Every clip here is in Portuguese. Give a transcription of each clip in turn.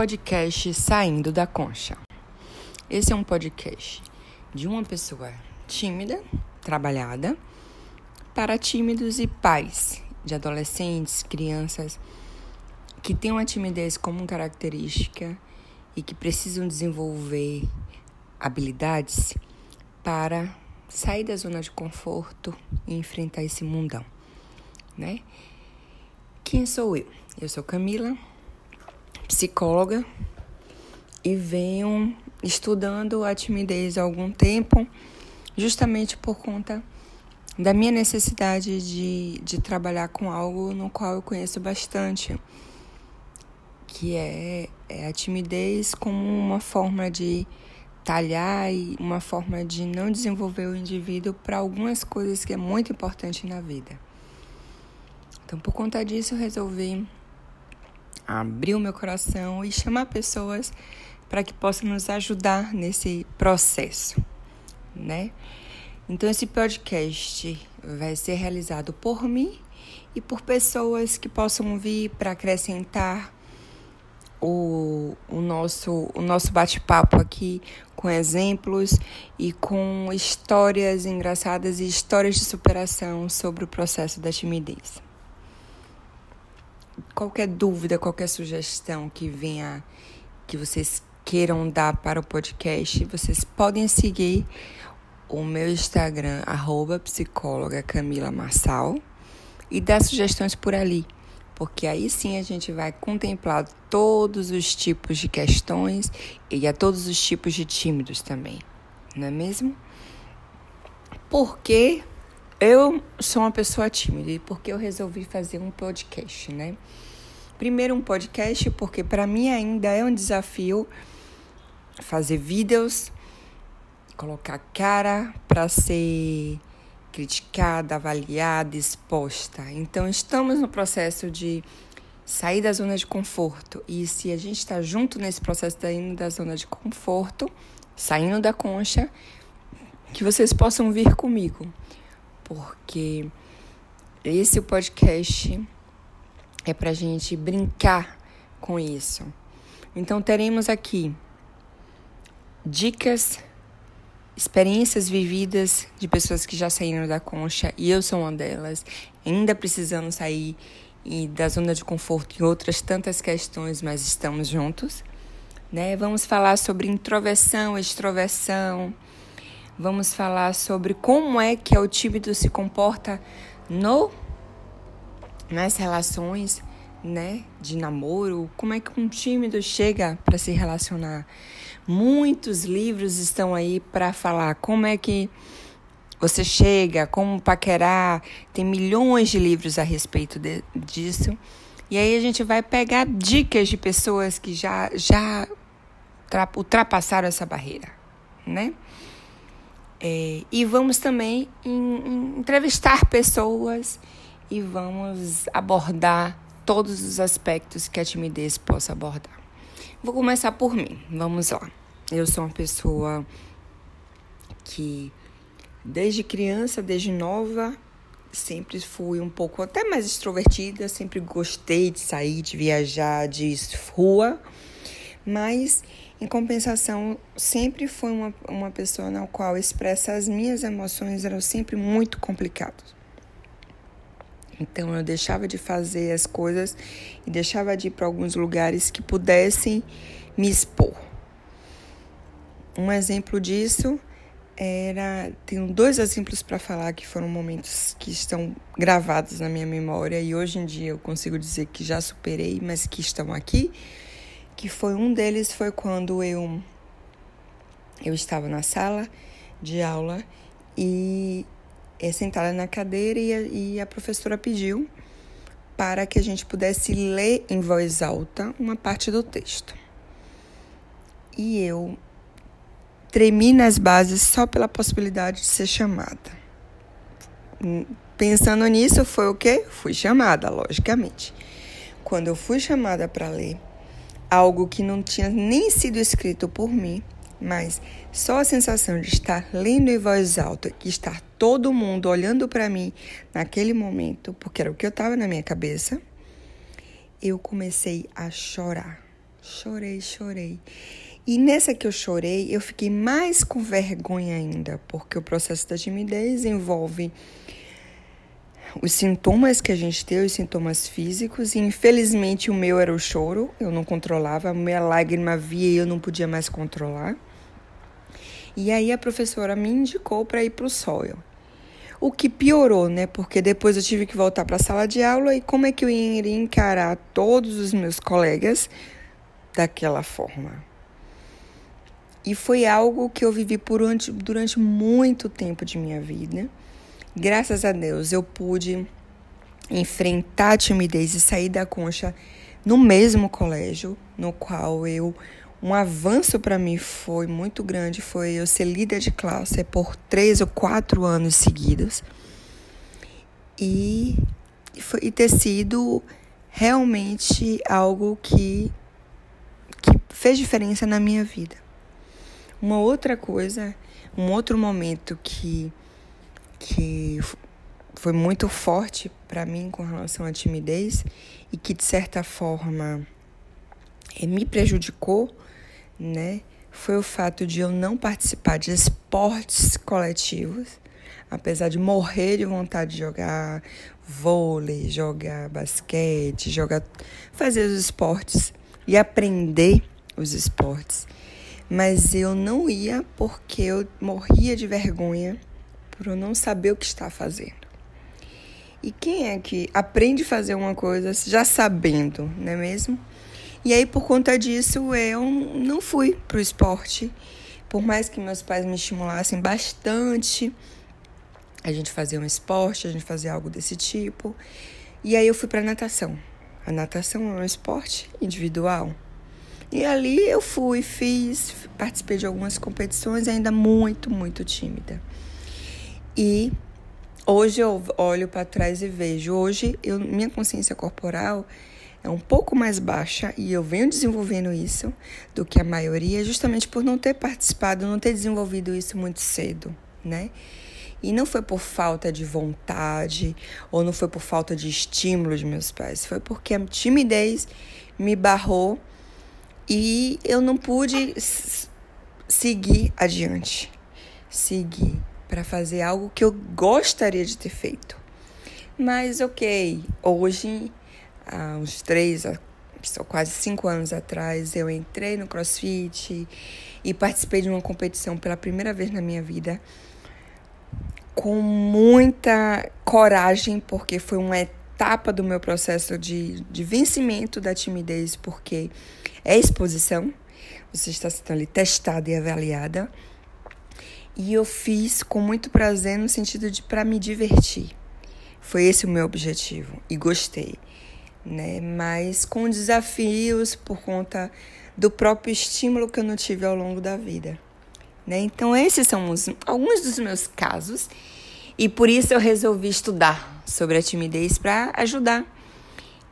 podcast Saindo da Concha. Esse é um podcast de uma pessoa tímida, trabalhada, para tímidos e pais de adolescentes, crianças que têm uma timidez como característica e que precisam desenvolver habilidades para sair da zona de conforto e enfrentar esse mundão, né? Quem sou eu? Eu sou Camila, psicóloga e venho estudando a timidez há algum tempo, justamente por conta da minha necessidade de, de trabalhar com algo no qual eu conheço bastante, que é, é a timidez como uma forma de talhar e uma forma de não desenvolver o indivíduo para algumas coisas que é muito importante na vida. Então, por conta disso, eu resolvi abrir o meu coração e chamar pessoas para que possam nos ajudar nesse processo, né? Então esse podcast vai ser realizado por mim e por pessoas que possam vir para acrescentar o, o nosso, o nosso bate-papo aqui com exemplos e com histórias engraçadas e histórias de superação sobre o processo da timidez qualquer dúvida, qualquer sugestão que venha, que vocês queiram dar para o podcast, vocês podem seguir o meu Instagram, arroba psicóloga Camila Marçal, e dar sugestões por ali, porque aí sim a gente vai contemplar todos os tipos de questões e a todos os tipos de tímidos também, não é mesmo? Porque eu sou uma pessoa tímida e porque eu resolvi fazer um podcast, né? Primeiro um podcast porque para mim ainda é um desafio fazer vídeos, colocar cara para ser criticada, avaliada, exposta. Então estamos no processo de sair da zona de conforto. E se a gente está junto nesse processo saindo da zona de conforto, saindo da concha, que vocês possam vir comigo porque esse podcast é para gente brincar com isso. Então, teremos aqui dicas, experiências vividas de pessoas que já saíram da concha, e eu sou uma delas, ainda precisando sair e da zona de conforto e outras tantas questões, mas estamos juntos. Né? Vamos falar sobre introversão, extroversão Vamos falar sobre como é que o tímido se comporta no nas relações, né, de namoro, como é que um tímido chega para se relacionar. Muitos livros estão aí para falar como é que você chega, como paquerar, tem milhões de livros a respeito de, disso. E aí a gente vai pegar dicas de pessoas que já já ultrapassaram essa barreira, né? É, e vamos também em, em entrevistar pessoas e vamos abordar todos os aspectos que a timidez possa abordar. Vou começar por mim. Vamos lá. Eu sou uma pessoa que desde criança, desde nova, sempre fui um pouco até mais extrovertida, sempre gostei de sair, de viajar, de rua, mas em compensação, sempre fui uma, uma pessoa na qual expressar as minhas emoções eram sempre muito complicados. Então eu deixava de fazer as coisas e deixava de ir para alguns lugares que pudessem me expor. Um exemplo disso era. Tenho dois exemplos para falar que foram momentos que estão gravados na minha memória e hoje em dia eu consigo dizer que já superei, mas que estão aqui que foi um deles foi quando eu eu estava na sala de aula e é, sentada na cadeira e a, e a professora pediu para que a gente pudesse ler em voz alta uma parte do texto. E eu tremi nas bases só pela possibilidade de ser chamada. Pensando nisso, foi o quê? Fui chamada, logicamente. Quando eu fui chamada para ler algo que não tinha nem sido escrito por mim, mas só a sensação de estar lendo em voz alta, que estar todo mundo olhando para mim naquele momento, porque era o que eu estava na minha cabeça, eu comecei a chorar. chorei, chorei. E nessa que eu chorei, eu fiquei mais com vergonha ainda, porque o processo da timidez envolve os sintomas que a gente tem, os sintomas físicos, e infelizmente o meu era o choro, eu não controlava, a minha lágrima via e eu não podia mais controlar. E aí a professora me indicou para ir para o SOIL. O que piorou, né? Porque depois eu tive que voltar para a sala de aula e como é que eu iria encarar todos os meus colegas daquela forma? E foi algo que eu vivi durante, durante muito tempo de minha vida. Graças a Deus eu pude enfrentar a timidez e sair da concha no mesmo colégio, no qual eu um avanço para mim foi muito grande, foi eu ser líder de classe por três ou quatro anos seguidos. E, foi, e ter sido realmente algo que, que fez diferença na minha vida. Uma outra coisa, um outro momento que, que foi muito forte para mim com relação à timidez e que de certa forma eh, me prejudicou né, foi o fato de eu não participar de esportes coletivos, apesar de morrer de vontade de jogar vôlei, jogar basquete, jogar fazer os esportes e aprender os esportes. Mas eu não ia porque eu morria de vergonha por não saber o que está fazendo. E quem é que aprende a fazer uma coisa já sabendo, não é mesmo? E aí, por conta disso, eu não fui pro esporte. Por mais que meus pais me estimulassem bastante, a gente fazia um esporte, a gente fazia algo desse tipo. E aí eu fui para natação. A natação é um esporte individual. E ali eu fui, fiz, participei de algumas competições, ainda muito, muito tímida. E hoje eu olho para trás e vejo, hoje eu, minha consciência corporal é um pouco mais baixa e eu venho desenvolvendo isso do que a maioria, justamente por não ter participado, não ter desenvolvido isso muito cedo, né? E não foi por falta de vontade ou não foi por falta de estímulo de meus pais, foi porque a timidez me barrou e eu não pude seguir adiante, seguir para fazer algo que eu gostaria de ter feito. Mas ok, hoje há uns três, quase cinco anos atrás, eu entrei no CrossFit e participei de uma competição pela primeira vez na minha vida com muita coragem, porque foi uma etapa do meu processo de, de vencimento da timidez, porque é exposição, você está sendo ali testada e avaliada. E eu fiz com muito prazer no sentido de para me divertir. Foi esse o meu objetivo e gostei né? Mas com desafios por conta do próprio estímulo que eu não tive ao longo da vida, né? Então esses são os, alguns dos meus casos e por isso eu resolvi estudar sobre a timidez para ajudar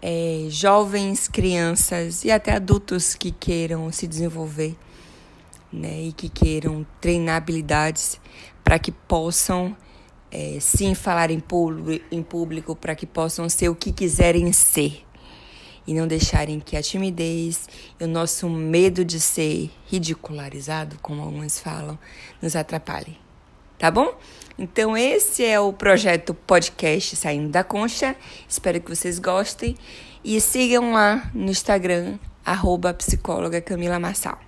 é, jovens, crianças e até adultos que queiram se desenvolver, né? E que queiram treinar habilidades para que possam é, sim falar em público, em público para que possam ser o que quiserem ser e não deixarem que a timidez e o nosso medo de ser ridicularizado, como alguns falam, nos atrapalhem. Tá bom? Então esse é o projeto podcast Saindo da Concha. Espero que vocês gostem e sigam lá no Instagram psicóloga Camila Massal.